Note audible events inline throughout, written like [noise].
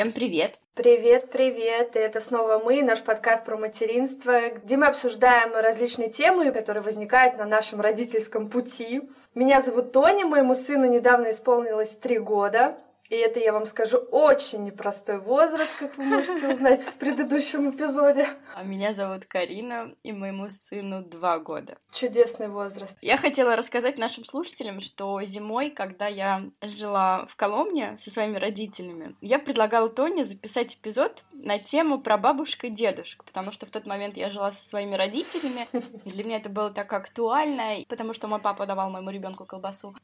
Всем привет! Привет, привет! И это снова мы, наш подкаст про материнство, где мы обсуждаем различные темы, которые возникают на нашем родительском пути. Меня зовут Тоня, моему сыну недавно исполнилось три года. И это, я вам скажу, очень непростой возраст, как вы можете узнать в предыдущем эпизоде. А меня зовут Карина, и моему сыну два года. Чудесный возраст. Я хотела рассказать нашим слушателям, что зимой, когда я жила в Коломне со своими родителями, я предлагала Тоне записать эпизод на тему про бабушку и дедушку, потому что в тот момент я жила со своими родителями, и для меня это было так актуально, потому что мой папа давал моему ребенку колбасу.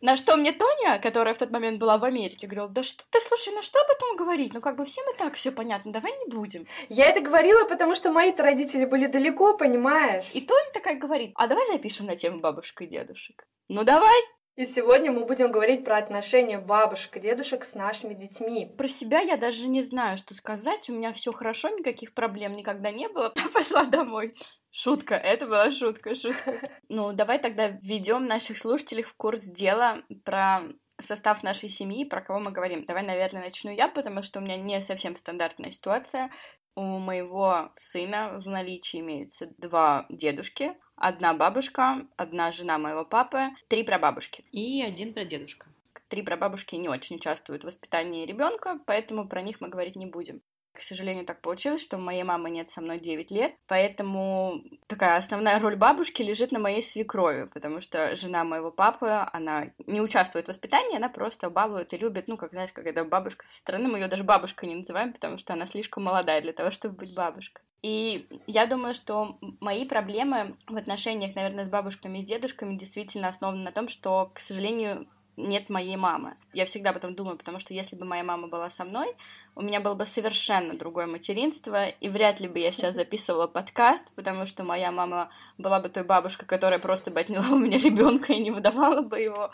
На что мне Тоня, которая в тот момент была в Америке, говорила, да что ты, слушай, ну что об этом говорить? Ну как бы всем и так все понятно, давай не будем. Я это говорила, потому что мои родители были далеко, понимаешь? И Тоня такая говорит, а давай запишем на тему бабушек и дедушек. Ну давай. И сегодня мы будем говорить про отношения бабушек и дедушек с нашими детьми. Про себя я даже не знаю, что сказать. У меня все хорошо, никаких проблем никогда не было. [laughs] Пошла домой. Шутка, это была шутка, шутка. Ну, давай тогда введем наших слушателей в курс дела про состав нашей семьи, про кого мы говорим. Давай, наверное, начну я, потому что у меня не совсем стандартная ситуация. У моего сына в наличии имеются два дедушки, одна бабушка, одна жена моего папы, три прабабушки и один прадедушка. Три прабабушки не очень участвуют в воспитании ребенка, поэтому про них мы говорить не будем. К сожалению, так получилось, что моей мамы нет со мной 9 лет, поэтому такая основная роль бабушки лежит на моей свекрови, потому что жена моего папы, она не участвует в воспитании, она просто балует и любит, ну, как, знаешь, когда бабушка со стороны, мы ее даже бабушкой не называем, потому что она слишком молодая для того, чтобы быть бабушкой. И я думаю, что мои проблемы в отношениях, наверное, с бабушками и с дедушками действительно основаны на том, что, к сожалению, нет моей мамы. Я всегда об этом думаю, потому что если бы моя мама была со мной, у меня было бы совершенно другое материнство, и вряд ли бы я сейчас [laughs] записывала подкаст, потому что моя мама была бы той бабушкой, которая просто бы отняла у меня [laughs] ребенка и не выдавала бы его.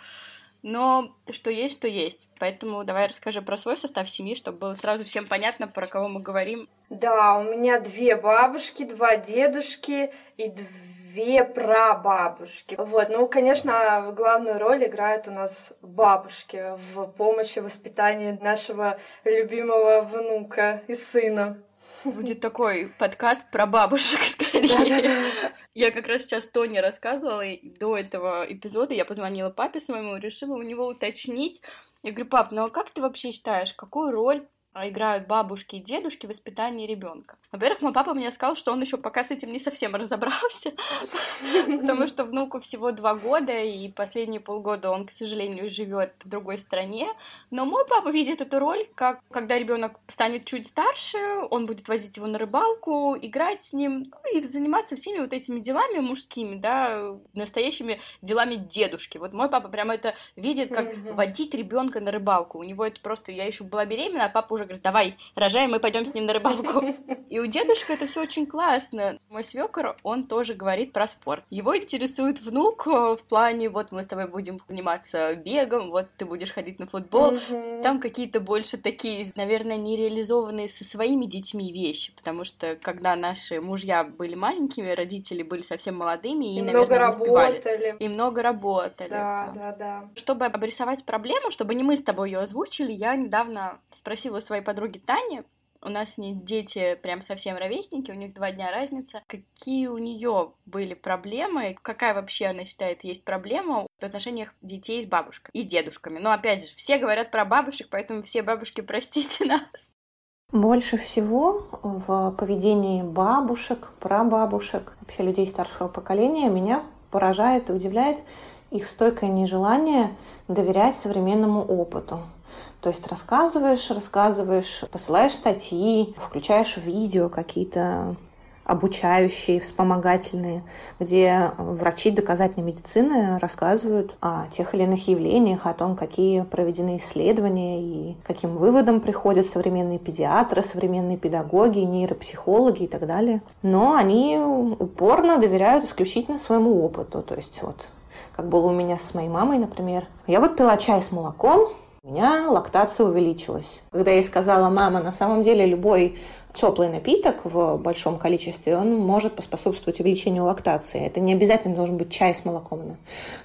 Но что есть, что есть. Поэтому давай расскажи про свой состав семьи, чтобы было сразу всем понятно, про кого мы говорим. Да, у меня две бабушки, два дедушки и две две прабабушки. Вот, ну, конечно, главную роль играют у нас бабушки в помощи воспитании нашего любимого внука и сына. Будет такой подкаст про бабушек, скорее. Я как раз сейчас Тони рассказывала, и до этого эпизода я позвонила папе своему, решила у него уточнить. Я говорю, пап, ну а как ты вообще считаешь, какую роль играют бабушки и дедушки в воспитании ребенка. Во-первых, мой папа мне сказал, что он еще пока с этим не совсем [laughs] разобрался, потому что внуку всего два года, и последние полгода он, к сожалению, живет в другой стране. Но мой папа видит эту роль, как когда ребенок станет чуть старше, он будет возить его на рыбалку, играть с ним ну, и заниматься всеми вот этими делами мужскими, да, настоящими делами дедушки. Вот мой папа прямо это видит, как водить ребенка на рыбалку. У него это просто, я еще была беременна, а папа уже говорит, давай, рожаем, мы пойдем с ним на рыбалку. [laughs] И у дедушки это все очень классно. Мой свекор, он тоже говорит про спорт. Его интересует внук э, в плане, вот мы с тобой будем заниматься бегом, вот ты будешь ходить на футбол. Там какие-то больше такие, наверное, нереализованные со своими детьми вещи, потому что когда наши мужья были маленькими, родители были совсем молодыми и, и наверное, много работали. И много работали. Да, да, да. Чтобы обрисовать проблему, чтобы не мы с тобой ее озвучили, я недавно спросила своей подруги Тани, у нас с ней дети прям совсем ровесники, у них два дня разница. Какие у нее были проблемы? Какая вообще она считает есть проблема в отношениях детей с бабушкой и с дедушками? Но опять же, все говорят про бабушек, поэтому все бабушки, [laughs] простите нас. Больше всего в поведении бабушек, прабабушек, вообще людей старшего поколения меня поражает и удивляет их стойкое нежелание доверять современному опыту. То есть рассказываешь, рассказываешь, посылаешь статьи, включаешь видео какие-то обучающие, вспомогательные, где врачи доказательной медицины рассказывают о тех или иных явлениях, о том, какие проведены исследования и каким выводам приходят современные педиатры, современные педагоги, нейропсихологи и так далее. Но они упорно доверяют исключительно своему опыту. То есть вот как было у меня с моей мамой, например. Я вот пила чай с молоком, меня лактация увеличилась. Когда я ей сказала, мама, на самом деле любой теплый напиток в большом количестве, он может поспособствовать увеличению лактации. Это не обязательно должен быть чай с молоком.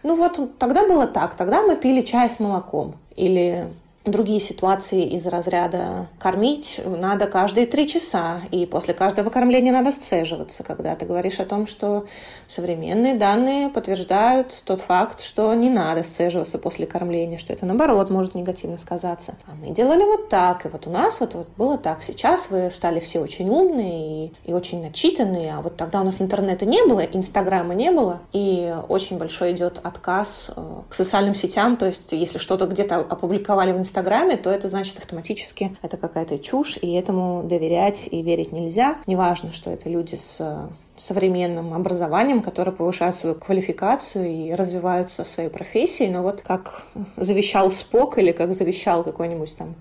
Ну вот тогда было так. Тогда мы пили чай с молоком. Или другие ситуации из разряда кормить надо каждые три часа, и после каждого кормления надо сцеживаться, когда ты говоришь о том, что современные данные подтверждают тот факт, что не надо сцеживаться после кормления, что это наоборот может негативно сказаться. А мы делали вот так, и вот у нас вот, вот было так. Сейчас вы стали все очень умные и, и очень начитанные, а вот тогда у нас интернета не было, инстаграма не было, и очень большой идет отказ э, к социальным сетям, то есть если что-то где-то опубликовали в Инстаграме, Инстаграме, то это значит автоматически это какая-то чушь, и этому доверять и верить нельзя. Неважно, что это люди с э, современным образованием, которые повышают свою квалификацию и развиваются в своей профессии, но вот как завещал Спок или как завещал какой-нибудь там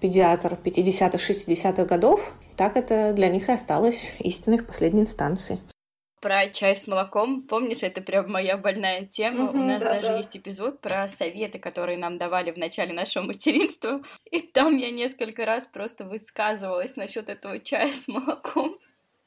педиатр 50-х, 60-х годов, так это для них и осталось истиной в последней инстанции про чай с молоком. Помнишь, это прям моя больная тема. Угу, У нас да, даже да. есть эпизод про советы, которые нам давали в начале нашего материнства. И там я несколько раз просто высказывалась насчет этого чая с молоком.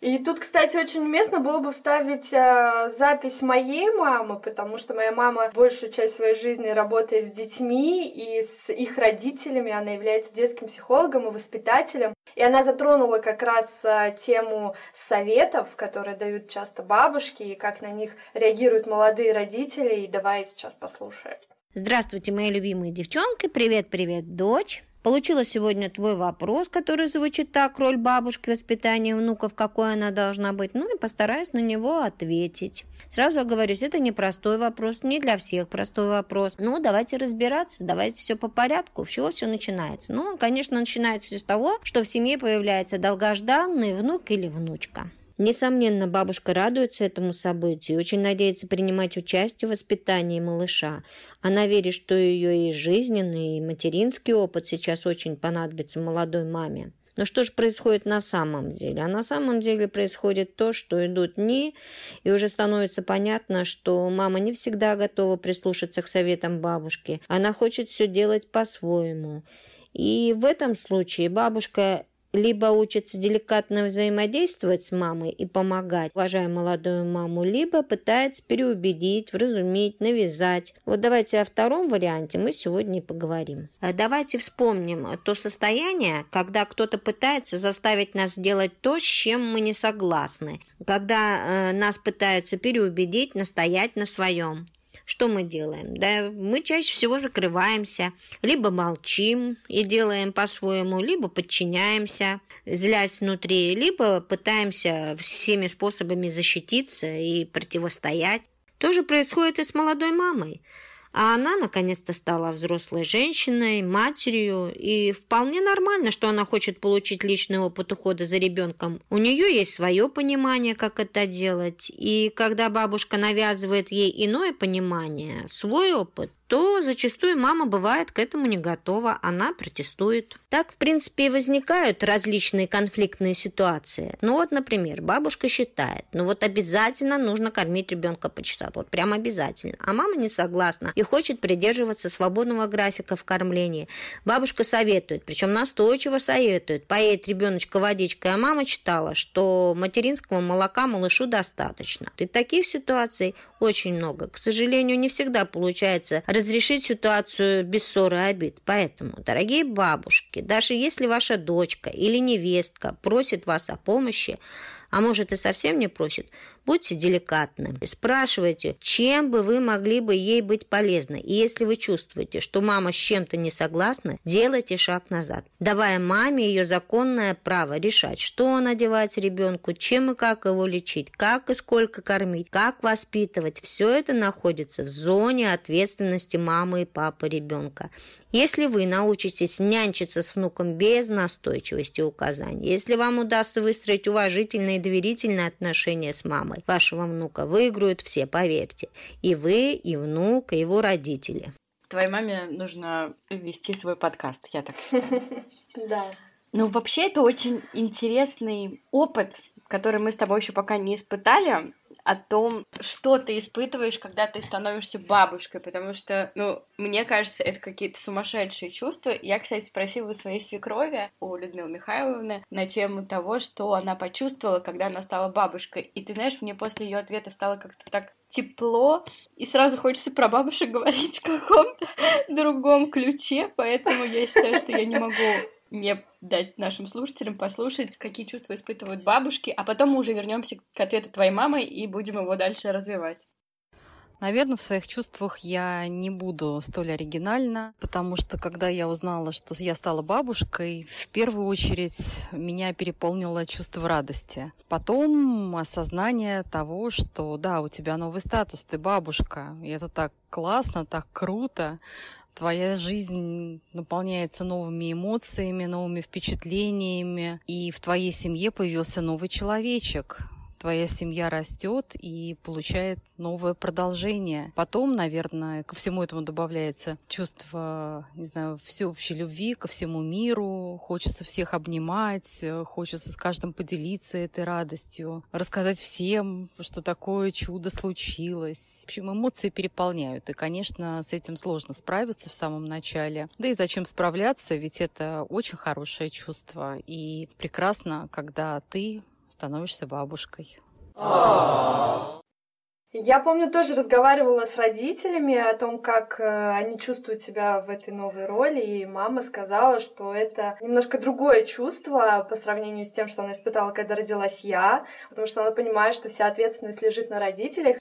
И тут, кстати, очень уместно было бы вставить э, запись моей мамы, потому что моя мама большую часть своей жизни работает с детьми и с их родителями. Она является детским психологом и воспитателем. И она затронула как раз э, тему советов, которые дают часто бабушки, и как на них реагируют молодые родители. И давай сейчас послушаем. Здравствуйте, мои любимые девчонки. Привет-привет, дочь. Получила сегодня твой вопрос, который звучит так, роль бабушки в воспитании внуков, какой она должна быть, ну и постараюсь на него ответить. Сразу оговорюсь, это не простой вопрос, не для всех простой вопрос. Ну, давайте разбираться, давайте все по порядку, с чего все начинается. Ну, конечно, начинается все с того, что в семье появляется долгожданный внук или внучка. Несомненно, бабушка радуется этому событию и очень надеется принимать участие в воспитании малыша. Она верит, что ее и жизненный, и материнский опыт сейчас очень понадобится молодой маме. Но что же происходит на самом деле? А на самом деле происходит то, что идут дни, и уже становится понятно, что мама не всегда готова прислушаться к советам бабушки. Она хочет все делать по-своему. И в этом случае бабушка либо учится деликатно взаимодействовать с мамой и помогать, уважая молодую маму, либо пытается переубедить, вразумить, навязать. Вот давайте о втором варианте мы сегодня и поговорим. А Давайте вспомним то состояние, когда кто-то пытается заставить нас делать то, с чем мы не согласны, когда э, нас пытаются переубедить, настоять на своем что мы делаем? Да, мы чаще всего закрываемся, либо молчим и делаем по-своему, либо подчиняемся, злясь внутри, либо пытаемся всеми способами защититься и противостоять. То же происходит и с молодой мамой. А она наконец-то стала взрослой женщиной, матерью, и вполне нормально, что она хочет получить личный опыт ухода за ребенком. У нее есть свое понимание, как это делать, и когда бабушка навязывает ей иное понимание, свой опыт, то зачастую мама бывает к этому не готова, она протестует. Так, в принципе, и возникают различные конфликтные ситуации. Ну вот, например, бабушка считает, ну вот обязательно нужно кормить ребенка по часам, вот прям обязательно. А мама не согласна и хочет придерживаться свободного графика в кормлении. Бабушка советует, причем настойчиво советует, поесть ребеночка водичкой, а мама читала, что материнского молока малышу достаточно. И таких ситуаций очень много. К сожалению, не всегда получается разрешить ситуацию без ссоры и обид. Поэтому, дорогие бабушки, даже если ваша дочка или невестка просит вас о помощи, а может и совсем не просит, будьте деликатны. Спрашивайте, чем бы вы могли бы ей быть полезны. И если вы чувствуете, что мама с чем-то не согласна, делайте шаг назад, давая маме ее законное право решать, что надевать ребенку, чем и как его лечить, как и сколько кормить, как воспитывать. Все это находится в зоне ответственности мамы и папы ребенка. Если вы научитесь нянчиться с внуком без настойчивости и указаний, если вам удастся выстроить уважительные и доверительные отношения с мамой вашего внука, выиграют все, поверьте. И вы, и внук, и его родители. Твоей маме нужно вести свой подкаст, я так считаю. [laughs] Да. Ну, вообще, это очень интересный опыт, который мы с тобой еще пока не испытали. О том, что ты испытываешь, когда ты становишься бабушкой, потому что, ну, мне кажется, это какие-то сумасшедшие чувства. Я, кстати, спросила у своей свекрови, у Людмилы Михайловны, на тему того, что она почувствовала, когда она стала бабушкой. И ты знаешь, мне после ее ответа стало как-то так тепло, и сразу хочется про бабушек [laughs] говорить в каком-то другом ключе, поэтому я считаю, что я не могу не дать нашим слушателям послушать, какие чувства испытывают бабушки, а потом мы уже вернемся к ответу твоей мамы и будем его дальше развивать. Наверное, в своих чувствах я не буду столь оригинальна, потому что когда я узнала, что я стала бабушкой, в первую очередь меня переполнило чувство радости. Потом осознание того, что да, у тебя новый статус, ты бабушка, и это так классно, так круто твоя жизнь наполняется новыми эмоциями, новыми впечатлениями, и в твоей семье появился новый человечек, твоя семья растет и получает новое продолжение. Потом, наверное, ко всему этому добавляется чувство, не знаю, всеобщей любви ко всему миру. Хочется всех обнимать, хочется с каждым поделиться этой радостью, рассказать всем, что такое чудо случилось. В общем, эмоции переполняют. И, конечно, с этим сложно справиться в самом начале. Да и зачем справляться, ведь это очень хорошее чувство. И прекрасно, когда ты становишься бабушкой. Я помню, тоже разговаривала с родителями о том, как э, они чувствуют себя в этой новой роли, и мама сказала, что это немножко другое чувство по сравнению с тем, что она испытала, когда родилась я, потому что она понимает, что вся ответственность лежит на родителях,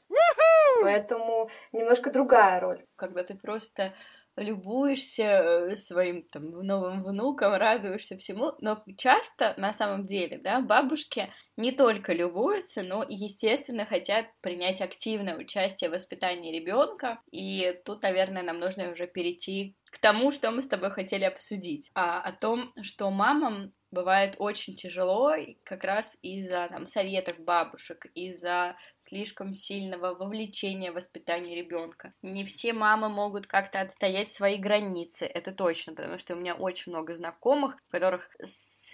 поэтому немножко другая роль. Когда ты просто любуешься э, своим там новым внуком, радуешься всему, но часто на самом деле, да, бабушки не только любуются, но и, естественно, хотят принять активное участие в воспитании ребенка. И тут, наверное, нам нужно уже перейти к тому, что мы с тобой хотели обсудить, а, о том, что мамам бывает очень тяжело как раз из-за там, советов бабушек, из-за слишком сильного вовлечения в воспитание ребенка. Не все мамы могут как-то отстоять свои границы, это точно, потому что у меня очень много знакомых, у которых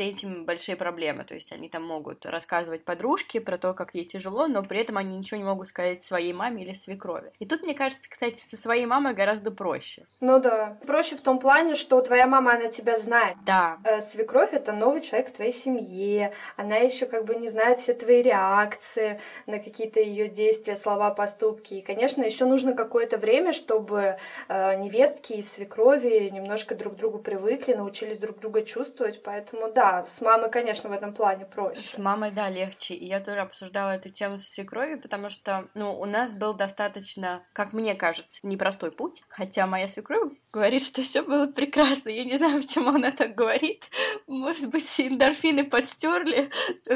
этим большие проблемы. То есть они там могут рассказывать подружке про то, как ей тяжело, но при этом они ничего не могут сказать своей маме или свекрови. И тут, мне кажется, кстати, со своей мамой гораздо проще. Ну да. Проще в том плане, что твоя мама, она тебя знает. Да. Э, свекровь это новый человек в твоей семье. Она еще как бы не знает все твои реакции на какие-то ее действия, слова, поступки. И, конечно, еще нужно какое-то время, чтобы э, невестки и свекрови немножко друг к другу привыкли, научились друг друга чувствовать. Поэтому да, с мамой, конечно, в этом плане проще. С мамой, да, легче. И я тоже обсуждала эту тему со свекровью, потому что, ну, у нас был достаточно, как мне кажется, непростой путь. Хотя моя свекровь говорит, что все было прекрасно. Я не знаю, почему она так говорит. Может быть, эндорфины подстерли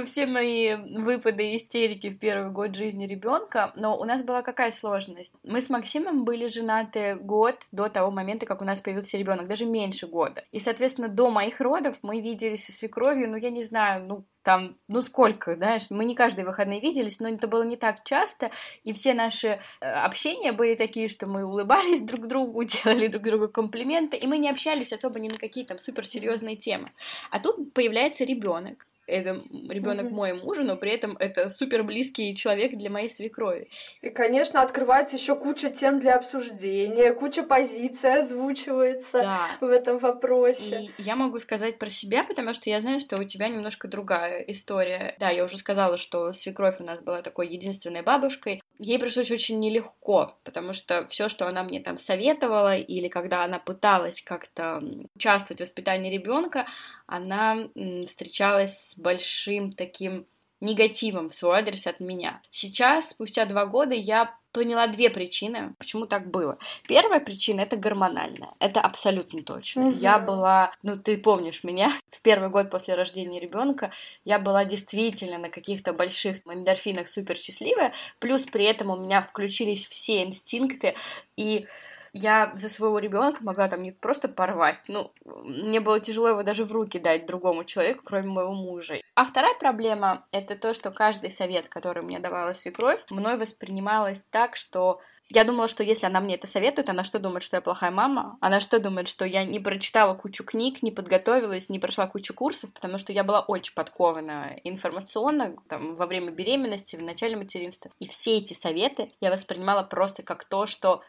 все мои выпады и истерики в первый год жизни ребенка. Но у нас была какая сложность? Мы с Максимом были женаты год до того момента, как у нас появился ребенок, даже меньше года. И, соответственно, до моих родов мы виделись с свекровью, ну, я не знаю, ну, там, ну сколько, знаешь, мы не каждые выходные виделись, но это было не так часто, и все наши э, общения были такие, что мы улыбались [laughs] друг другу, [laughs] делали друг другу комплименты, и мы не общались особо ни на какие там суперсерьезные темы. А тут появляется ребенок, это ребенок mm-hmm. мой мужа, но при этом это супер близкий человек для моей свекрови. И, конечно, открывается еще куча тем для обсуждения, куча позиций озвучивается да. в этом вопросе. И я могу сказать про себя, потому что я знаю, что у тебя немножко другая история. Да, я уже сказала, что свекровь у нас была такой единственной бабушкой. Ей пришлось очень нелегко, потому что все, что она мне там советовала, или когда она пыталась как-то участвовать в воспитании ребенка, она встречалась с большим таким негативом в свой адрес от меня. Сейчас, спустя два года, я поняла две причины, почему так было. Первая причина это гормональная, это абсолютно точно. Угу. Я была, ну ты помнишь меня, [laughs] в первый год после рождения ребенка я была действительно на каких-то больших эндорфинах супер счастливая, плюс при этом у меня включились все инстинкты и я за своего ребенка могла там не просто порвать, ну, мне было тяжело его даже в руки дать другому человеку, кроме моего мужа. А вторая проблема — это то, что каждый совет, который мне давала свекровь, мной воспринималось так, что Я думала, что если она мне это советует, она что думает, что я плохая мама? Она что думает, что я не прочитала кучу книг, не подготовилась, не прошла кучу курсов, потому что я была очень подкована информационно там, во время беременности, в начале материнства. И все эти советы я воспринимала просто как то, что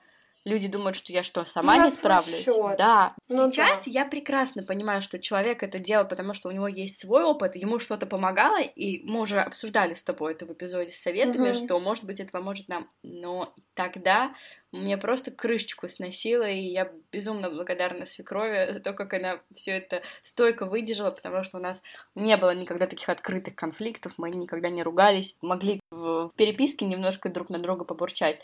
люди думают, что я что, сама На не справлюсь? счёт. Да. Ну Сейчас да. я прекрасно понимаю, что человек это делал, потому что у него есть свой опыт, ему что-то помогало, и мы уже обсуждали с тобой это в эпизоде с советами, Мгм. что, может быть, это поможет нам. Но тогда мне просто крышечку сносило, и я безумно благодарна свекрови за то, как она все это стойко выдержала, потому что у нас не было никогда таких открытых конфликтов, мы никогда не ругались, могли в переписке немножко друг на друга побурчать,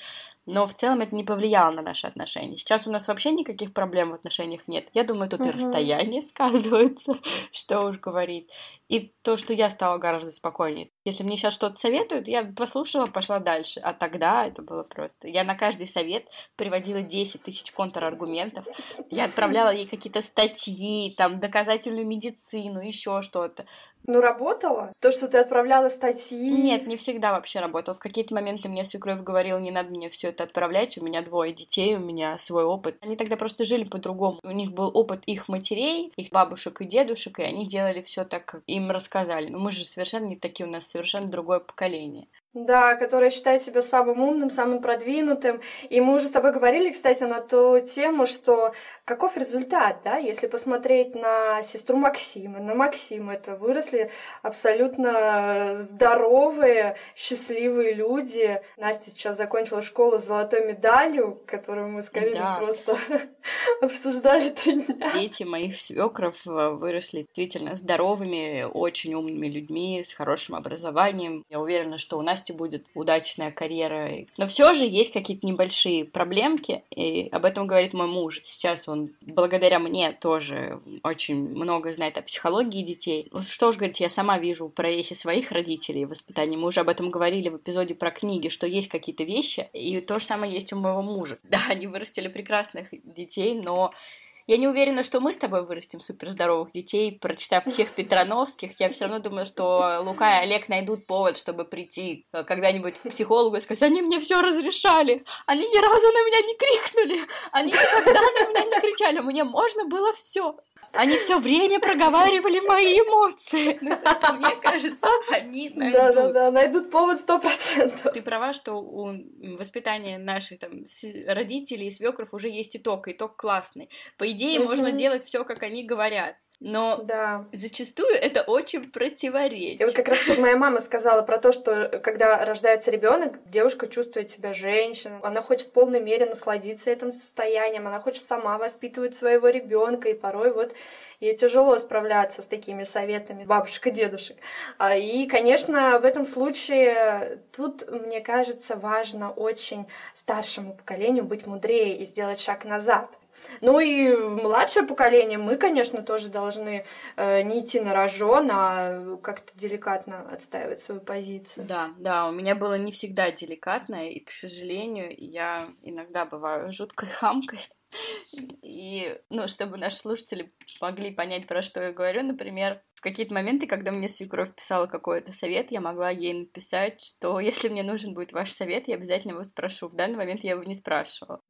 но в целом это не повлияло на наши отношения. Сейчас у нас вообще никаких проблем в отношениях нет. Я думаю, тут и Мгм. расстояние [laughs] сказывается, что уж говорить. И то, что я стала гораздо спокойнее. Если мне сейчас что-то советуют, я послушала, пошла дальше. А тогда это было просто. Я на каждый совет приводила 10 тысяч контраргументов. Я отправляла ей какие-то статьи, там, доказательную медицину, еще что-то. Ну, работало? То, что ты отправляла статьи? Нет, не всегда вообще работал. В какие-то моменты мне свекровь говорила, не надо мне все это отправлять, у меня двое детей, у меня свой опыт. Они тогда просто жили по-другому. У них был опыт их матерей, их бабушек и дедушек, и они делали все так, как им рассказали. Но мы же совершенно не такие, у нас совершенно другое поколение. Да, которая считает себя самым умным, самым продвинутым. И мы уже с тобой говорили, кстати, на ту тему, что каков результат, да, если посмотреть на сестру Максима, на Максима, это выросли абсолютно здоровые, счастливые люди. Настя сейчас закончила школу с золотой медалью, которую мы с Кариной Да. просто [laughs] обсуждали три дня. Дети моих свекров э, выросли действительно здоровыми, очень умными людьми, с хорошим образованием. Я уверена, что у Насти будет удачная карьера. Но все же есть какие-то небольшие проблемки, и об этом говорит мой муж. Сейчас он, благодаря мне, тоже очень много знает о психологии детей. Ну, Что уж говорить, я сама вижу проехи своих родителей в воспитании. Мы уже об этом говорили в эпизоде про книги, что есть какие-то вещи, и то же самое есть у моего мужа. [laughs] Да, они вырастили прекрасных детей, но я не уверена, что мы с тобой вырастим суперздоровых детей, прочитав всех [laughs] Петрановских. Я все равно думаю, что Лука и Олег найдут повод, чтобы прийти э, когда-нибудь к психологу и сказать, они мне все разрешали, они ни разу на меня не крикнули, они никогда на меня не кричали, мне можно было все. Они все время проговаривали мои эмоции. Ну, то есть, мне кажется, они найдут. Да-да-да, найдут повод сто процентов. Ты права, что у воспитания наших там родителей и свекров уже есть итог, итог классный. По идее, Мгм. можно делать все, как они говорят. Но Да. зачастую это очень И вот противоречит. как раз моя мама сказала про то, что э, когда рождается ребенок, девушка чувствует себя женщиной, она хочет в полной мере насладиться этим состоянием, она хочет сама воспитывать своего ребенка, и порой вот ей тяжело справляться с такими советами бабушек и дедушек. А, И, конечно, в этом случае тут, мне кажется, важно очень старшему поколению быть мудрее и сделать шаг назад. Ну и младшее поколение, мы, конечно, тоже должны э, не идти на рожон, а как-то деликатно отстаивать свою позицию. Да, да, у меня было не всегда деликатно, и, к сожалению, я иногда бываю жуткой [laughs] хамкой. И, ну, чтобы наши слушатели могли понять, про что я говорю, например, в какие-то моменты, когда мне свекровь писала какой-то совет, я могла ей написать, что [laughs] если мне нужен будет ваш совет, я обязательно его спрошу. В данный момент я его не спрашивала.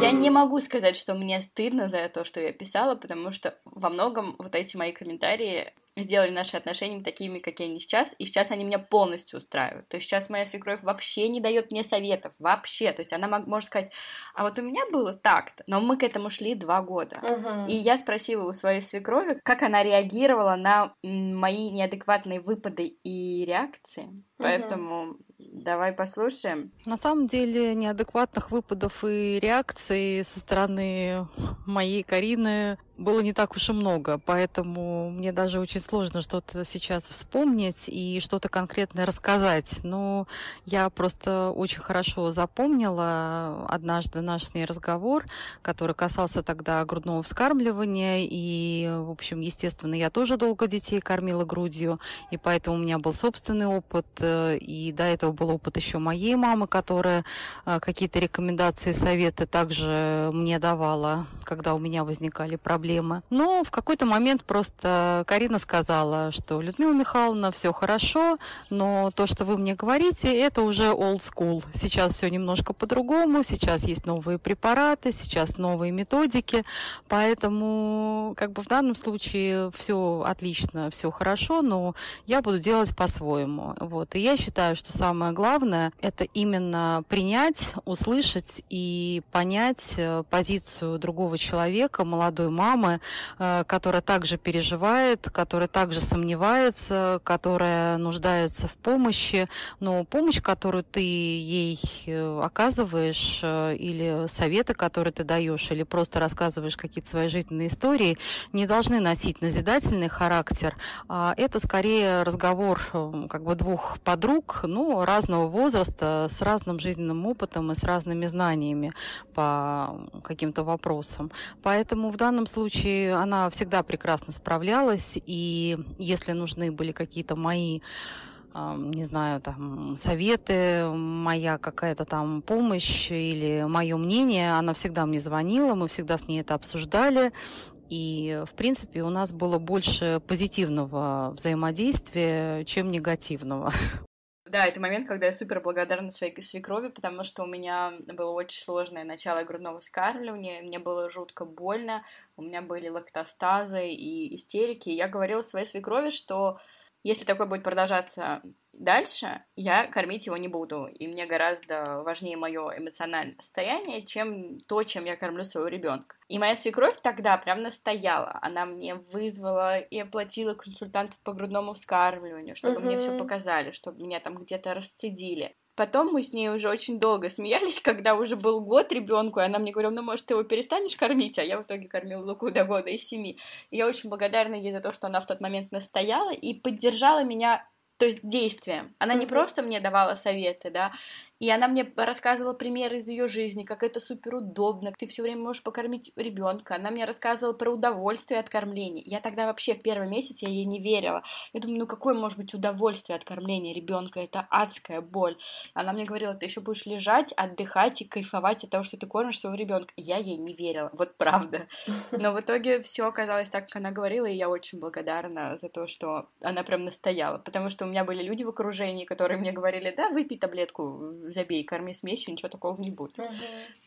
Я не могу сказать, что мне стыдно за то, что я писала, потому что во многом вот эти мои комментарии сделали наши отношения такими, какие они сейчас, и сейчас они меня полностью устраивают. То есть сейчас моя свекровь вообще не дает мне советов, вообще. То есть она может сказать, а вот у меня было так-то, но мы к этому шли два года. Мгм. И я спросила у своей свекрови, как она реагировала на мои неадекватные выпады и реакции. Поэтому давай послушаем. На самом деле неадекватных выпадов и реакций со стороны моей Карины было не так уж и много, поэтому мне даже очень сложно что-то сейчас вспомнить и что-то конкретное рассказать. Но я просто очень хорошо запомнила однажды наш с ней разговор, который касался тогда грудного вскармливания, и, в общем, естественно, я тоже долго детей кормила грудью, и поэтому у меня был собственный опыт, э, и до этого был опыт еще моей мамы, которая э, какие-то рекомендации, советы также мне давала, когда у меня возникали проблемы. Но в какой-то момент просто Карина сказала, что Людмила Михайловна, все хорошо, но то, что вы мне говорите, это уже old school. Сейчас все немножко по-другому, сейчас есть новые препараты, сейчас новые методики, поэтому как бы в данном случае все отлично, все хорошо, но я буду делать по-своему. Вот. И я считаю, что самое главное – это именно принять, услышать и понять э, позицию другого человека, молодой мамы, э, которая также переживает, которая также сомневается, которая нуждается в помощи, но помощь, которую ты ей э, оказываешь, или советы, которые ты даешь, или просто рассказываешь какие-то свои жизненные истории, не должны носить назидательный характер, а это скорее разговор как бы двух подруг, ну, разного возраста, с разным жизненным опытом и с разными знаниями по каким-то вопросам. Поэтому в данном случае она всегда прекрасно справлялась, и если нужны были какие-то мои не знаю, там, советы, моя какая-то там помощь или мое мнение, она всегда мне звонила, мы всегда с ней это обсуждали, и, в принципе, у нас было больше позитивного взаимодействия, чем негативного. Да, это момент, когда я супер благодарна своей свекрови, потому что у меня было очень сложное начало грудного вскармливания, мне было жутко больно, у меня были лактостазы и истерики. И я говорила своей свекрови, что если такое будет продолжаться дальше, я кормить его не буду. И мне гораздо важнее мое эмоциональное состояние, чем то, чем я кормлю своего ребенка. И моя свекровь тогда прям настояла. Она мне вызвала и оплатила консультантов по грудному вскармливанию, чтобы uh-huh. мне все показали, чтобы меня там где-то расцедили. Потом мы с ней уже очень долго смеялись, когда уже был год ребенку, и она мне говорила, ну, может, ты его перестанешь кормить, а я в итоге кормила Луку до года и семи. И я очень благодарна ей за то, что она в тот момент настояла и поддержала меня то есть действием. Она не просто мне давала советы, да, и она мне рассказывала примеры из ее жизни, как это супер удобно, ты все время можешь покормить ребенка. Она мне рассказывала про удовольствие от кормления. Я тогда вообще в первый месяц я ей не верила. Я думаю, ну какое может быть удовольствие от кормления ребенка? Это адская боль. Она мне говорила, ты еще будешь лежать, отдыхать и кайфовать от того, что ты кормишь своего ребенка. Я ей не верила, вот правда. [laughs] Но в итоге все оказалось так, как она говорила, и я очень благодарна за то, что она прям настояла. Потому что у меня были люди в окружении, которые мне говорили, да, выпей таблетку забей, корми смесью, ничего такого не будет. Угу.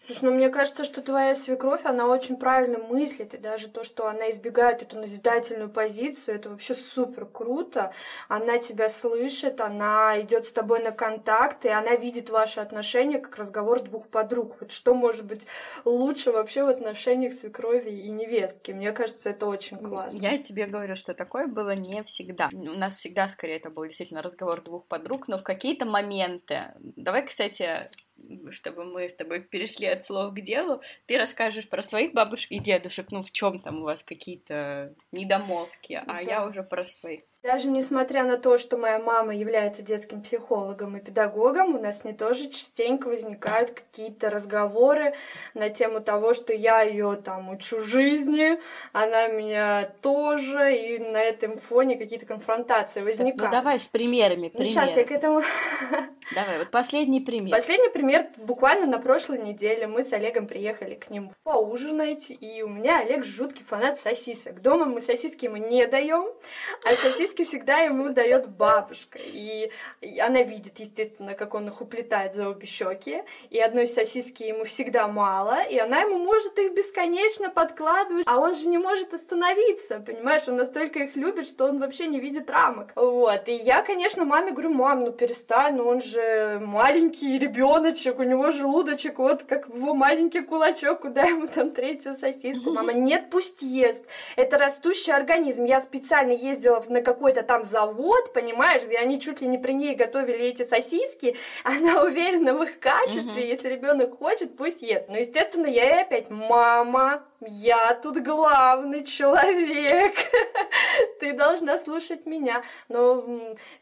Слушай, ну мне кажется, что твоя свекровь, она очень правильно мыслит, и даже то, что она избегает эту назидательную позицию, это вообще супер круто. Она тебя слышит, она идет с тобой на контакт, и она видит ваши отношения как разговор двух подруг. Вот что может быть лучше вообще в отношениях свекрови и невестки? Мне кажется, это очень классно. Я тебе говорю, что такое было не всегда. У нас всегда скорее это был действительно разговор двух подруг, но в какие-то моменты, давай, кстати, чтобы мы с тобой перешли от слов к делу, ты расскажешь про своих бабушек и дедушек, ну в чем там у вас какие-то недомолвки, а да. я уже про своих. Даже несмотря на то, что моя мама является детским психологом и педагогом, у нас не тоже частенько возникают какие-то разговоры на тему того, что я ее там учу жизни, она меня тоже, и на этом фоне какие-то конфронтации возникают. Так, ну давай с примерами. Ну, сейчас я к этому... [laughs] Давай, вот последний пример. Последний пример буквально на прошлой неделе мы с Олегом приехали к нему поужинать, и у меня Олег жуткий фанат сосисок. Дома мы сосиски ему не даем, а сосиски сосиски всегда ему дает бабушка. И она видит, естественно, как он их уплетает за обе щеки. И одной сосиски ему всегда мало, и она ему может их бесконечно подкладывать. А он же не может остановиться, понимаешь? Он настолько их любит, что он вообще не видит рамок. Вот. И я, конечно, маме говорю, мам, ну перестань, ну он же маленький ребеночек, у него желудочек, вот как его маленький кулачок, куда ему там третью сосиску? Мама, нет, пусть ест. Это растущий организм. Я специально ездила на какой какой-то там завод, понимаешь, где они чуть ли не при ней готовили эти сосиски, [laughs] она уверена в их качестве, mm-hmm. если ребенок хочет, пусть ест. Но, естественно, я ей опять, мама, я тут главный человек, [laughs] ты должна слушать меня. Но,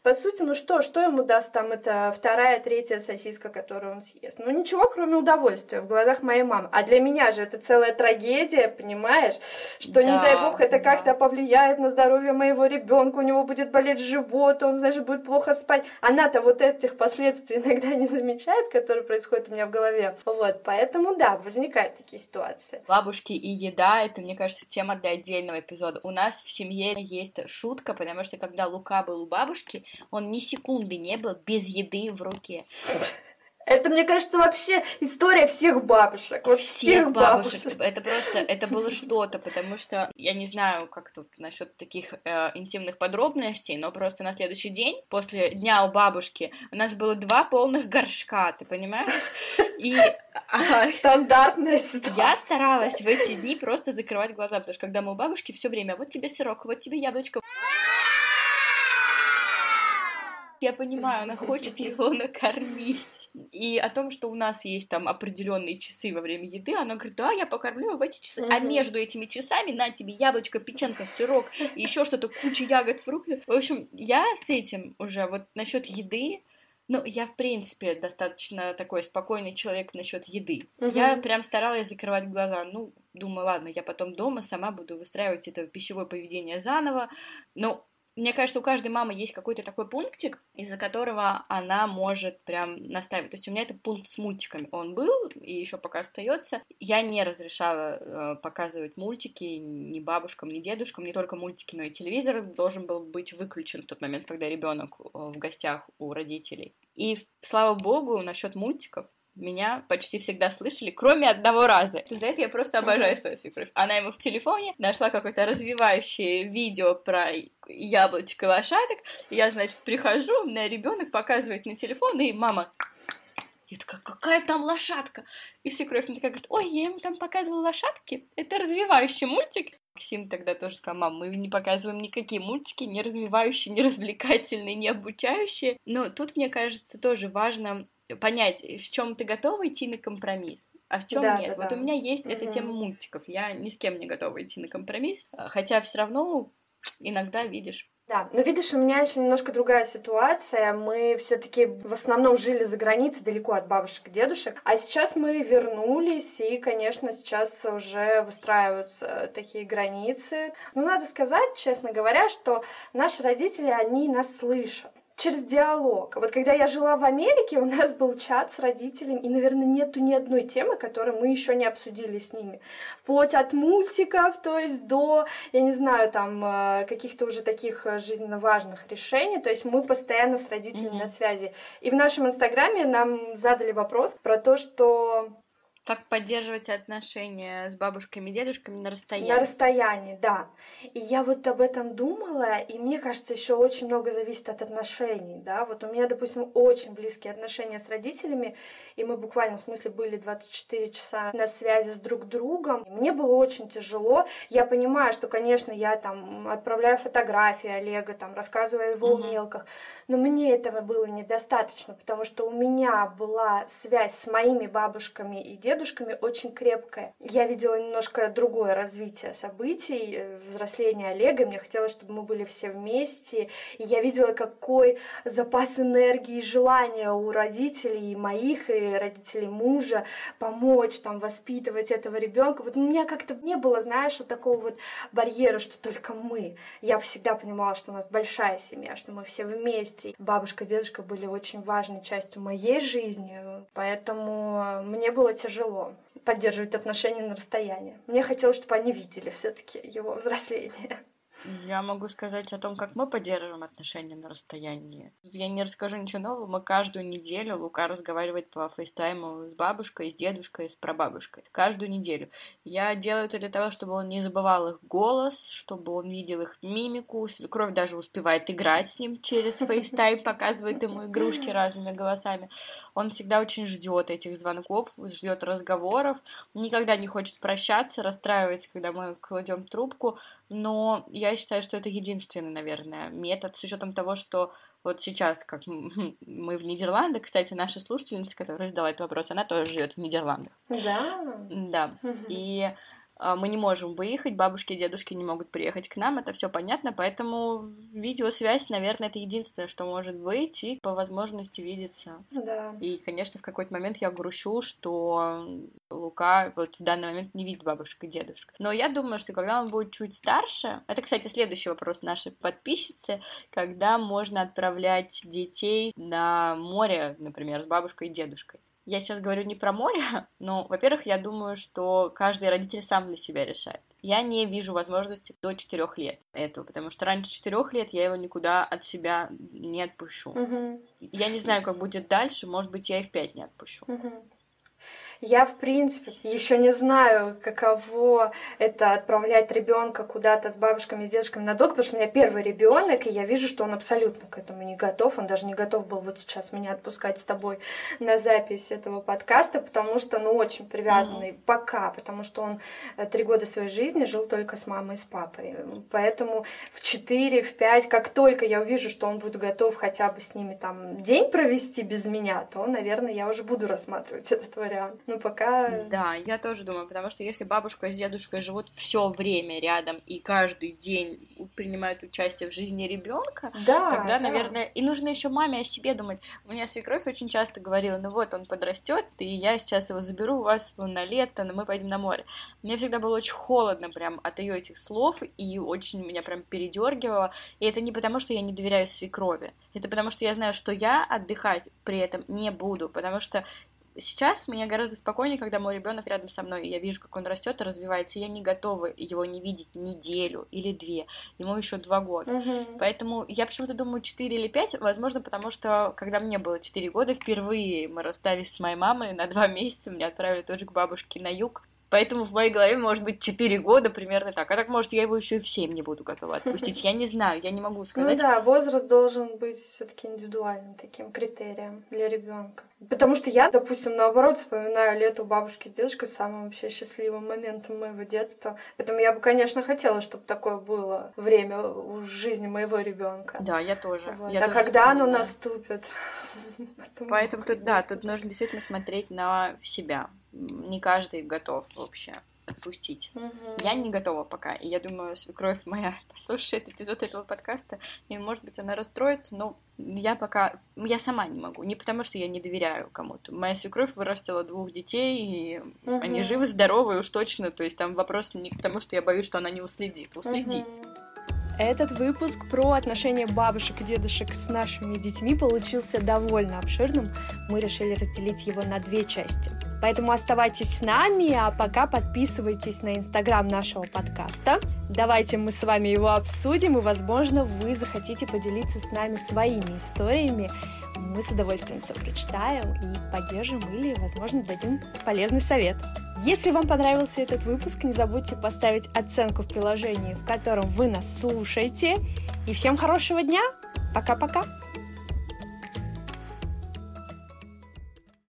по сути, ну что, что ему даст там эта вторая, третья сосиска, которую он съест? Ну, ничего, кроме удовольствия в глазах моей мамы. А для меня же это целая трагедия, понимаешь? Что, да, не дай бог, это да. как-то повлияет на здоровье моего ребенка, у него будет болеть живот, он, значит, будет плохо спать. Она-то вот этих последствий [laughs] иногда не замечает, которые происходят у меня в голове. Вот, поэтому, да, возникают такие ситуации. Бабушки и еда — это, мне кажется, тема для отдельного эпизода. У нас в семье есть шутка, потому что когда Лука был у бабушки, он ни секунды не был без еды в руке. Это, мне кажется, вообще история всех бабушек. Вот всех, всех бабушек. бабушек. Это просто, это было что-то, потому что я не знаю, как тут насчет таких э, интимных подробностей, но просто на следующий день, после дня у бабушки, у нас было два полных горшка, ты понимаешь? И а, стандартная ситуация. Я старалась в эти дни просто закрывать глаза, потому что когда мы у бабушки все время, вот тебе сырок, вот тебе яблочко. Я понимаю, она хочет его накормить. И о том, что у нас есть там определенные часы во время еды, она говорит, да, я покормлю его в эти часы. А между этими часами на тебе яблочко, печенка, сырок и еще что-то, куча ягод, фруктов. В общем, я с этим уже вот насчет еды, ну, я, в принципе, достаточно такой спокойный человек насчет еды. Угу. Я прям старалась закрывать глаза. Ну, думаю, ладно, я потом дома сама буду выстраивать это пищевое поведение заново. Но мне кажется, у каждой мамы есть какой-то такой пунктик, из-за которого она может прям наставить. То есть у меня это пункт с мультиками. Он был и еще пока остается. Я не разрешала э, показывать мультики ни бабушкам, ни дедушкам, не только мультики, но и телевизор должен был быть выключен в тот момент, когда ребенок э, в гостях у родителей. И слава богу, насчет мультиков меня почти всегда слышали, кроме одного раза. За это я просто обожаю свою свекровь. Она ему в телефоне нашла какое-то развивающее видео про яблочко лошадок. Я, значит, прихожу, у меня ребенок показывает на телефон, и мама я такая, какая там лошадка? И свекровь мне такая говорит, ой, я ему там показывала лошадки. Это развивающий мультик. Максим тогда тоже сказал, мам, мы не показываем никакие мультики, не развивающие, не развлекательные, не обучающие. Но тут, мне кажется, тоже важно понять, в чем ты готова идти на компромисс, а в чем да, нет. Да, вот да. у меня есть угу. эта тема мультиков. Я ни с кем не готова идти на компромисс, хотя все равно иногда видишь. Да, но видишь, у меня еще немножко другая ситуация. Мы все-таки в основном жили за границей, далеко от бабушек и дедушек. А сейчас мы вернулись, и, конечно, сейчас уже выстраиваются такие границы. Но надо сказать, честно говоря, что наши родители, они нас слышат через диалог. Вот когда я жила в Америке, у нас был чат с родителями, и, наверное, нету ни одной темы, которую мы еще не обсудили с ними. Вплоть от мультиков, то есть до, я не знаю, там, э, каких-то уже таких э, жизненно важных решений. То есть мы постоянно с родителями mm-hmm. на связи. И в нашем инстаграме нам задали вопрос про то, что как поддерживать отношения с бабушками и дедушками на расстоянии? На расстоянии, да. И я вот об этом думала, и мне кажется, еще очень много зависит от отношений, да. Вот у меня, допустим, очень близкие отношения с родителями, и мы буквально, в смысле, были 24 часа на связи с друг другом. Мне было очень тяжело. Я понимаю, что, конечно, я там отправляю фотографии Олега, там рассказываю о его угу. умелках, но мне этого было недостаточно, потому что у меня была связь с моими бабушками и дедушками, дедушками очень крепкая. Я видела немножко другое развитие событий, э, взросление Олега. Мне хотелось, чтобы мы были все вместе. И я видела, какой запас энергии и желания у родителей и моих, и родителей мужа помочь, там, воспитывать этого ребенка. Вот у меня как-то не было, знаешь, вот такого вот барьера, что только мы. Я всегда понимала, что у нас большая семья, что мы все вместе. Бабушка, дедушка были очень важной частью моей жизни, поэтому мне было тяжело тяжело поддерживать отношения на расстоянии. Мне хотелось, чтобы они видели все-таки его взросление. Я могу сказать о том, как мы поддерживаем отношения на расстоянии. Я не расскажу ничего нового. Мы каждую неделю Лука разговаривает по FaceTime у с бабушкой, с дедушкой, с прабабушкой. Каждую неделю. Я делаю это для того, чтобы он не забывал их голос, чтобы он видел их мимику. Свекровь даже успевает играть с ним через FaceTime, показывает ему игрушки разными голосами. Он всегда очень ждет этих звонков, ждет разговоров, никогда не хочет прощаться, расстраивается, когда мы кладем трубку. Но я считаю, что это единственный, наверное, метод, с учетом того, что вот сейчас, как мы в Нидерландах, кстати, наша слушательница, которая задала этот вопрос, она тоже живет в Нидерландах. Да. Да. И а, мы не можем выехать, бабушки и дедушки не могут приехать к нам, это все понятно, поэтому видеосвязь, наверное, это единственное, что может быть, и по возможности видеться. Да. И, конечно, в какой-то момент я грущу, что Лука вот в данный момент не видит бабушек и дедушек. Но я думаю, что когда он будет чуть старше, это, кстати, следующий вопрос нашей подписчицы, когда можно отправлять детей на море, например, с бабушкой и дедушкой. Я сейчас говорю не про море, [laughs] но, во-первых, я думаю, что каждый родитель сам для себя решает. Я не вижу возможности до 4 лет этого, потому что раньше 4 лет я его никуда от себя не отпущу. Мгм. Я не знаю, как будет дальше, может быть, я и в 5 не отпущу. Мгм. Я, в принципе, еще не знаю, каково это отправлять ребенка куда-то с бабушками, с дедушками надолго, потому что у меня первый ребенок, и я вижу, что он абсолютно к этому не готов. Он даже не готов был вот сейчас меня отпускать с тобой на запись этого подкаста, потому что, ну, очень привязанный пока, потому что он э, три года своей жизни жил только с мамой и с папой. Поэтому в 4, в 5, как только я увижу, что он будет готов хотя бы с ними там день провести без меня, то, наверное, я уже буду рассматривать этот вариант. Ну, пока... Да, я тоже думаю, потому что если бабушка с дедушкой живут все время рядом и каждый день принимают участие в жизни ребенка, Да, тогда, да. наверное, и нужно еще маме о себе думать. У меня свекровь очень часто говорила, ну вот он подрастет, и я сейчас его заберу у вас на лето, но мы поедем на море. Мне всегда было очень холодно прям от ее этих слов, и очень меня прям передергивало. И это не потому, что я не доверяю свекрови, это потому, что я знаю, что я отдыхать при этом не буду, потому что Сейчас мне гораздо спокойнее, когда мой ребенок рядом со мной, и я вижу, как он растет и развивается. и Я не готова его не видеть неделю или две. Ему еще два года. Мгм. Поэтому я почему-то думаю 4 или 5, возможно, потому что, когда мне было 4 года, впервые мы расстались с моей мамой на два [laughs] месяца, меня отправили тоже к бабушке на юг. Поэтому в моей голове может быть 4 года примерно так. А так, может, я его еще и в 7 не буду готова отпустить. Я не знаю, я не могу Ну сказать. да, возраст должен быть все-таки индивидуальным таким критерием для ребенка. Потому что я, допустим, наоборот, вспоминаю лето у бабушки с дедушкой самым вообще счастливым моментом моего детства. Поэтому я бы, конечно, хотела, чтобы такое было время в жизни моего ребенка. Да, я тоже. Вот. Я а тоже когда оно вспоминаю. наступит? [laughs] Потом Поэтому тут, да, тут нужно действительно смотреть на себя. Не каждый готов вообще отпустить. Мгм. Я не готова пока, и я думаю, свекровь моя [laughs] послушает эпизод этого подкаста, и, может быть, она расстроится, но я пока, я сама не могу, не потому что я не доверяю кому-то. Моя свекровь вырастила двух детей, и Мгм. они живы, здоровы, уж точно, то есть там вопрос не к тому, что я боюсь, что она не уследит, уследит. Мгм. Этот выпуск про отношения бабушек и дедушек с нашими детьми получился довольно обширным. Мы решили разделить его на две части. Поэтому оставайтесь с нами, а пока подписывайтесь на инстаграм нашего подкаста. Давайте мы с вами его обсудим, и, возможно, вы захотите поделиться с нами своими историями. Мы с удовольствием все прочитаем и поддержим или, возможно, дадим полезный совет. Если вам понравился этот выпуск, не забудьте поставить оценку в приложении, в котором вы нас слушаете. И всем хорошего дня! Пока-пока!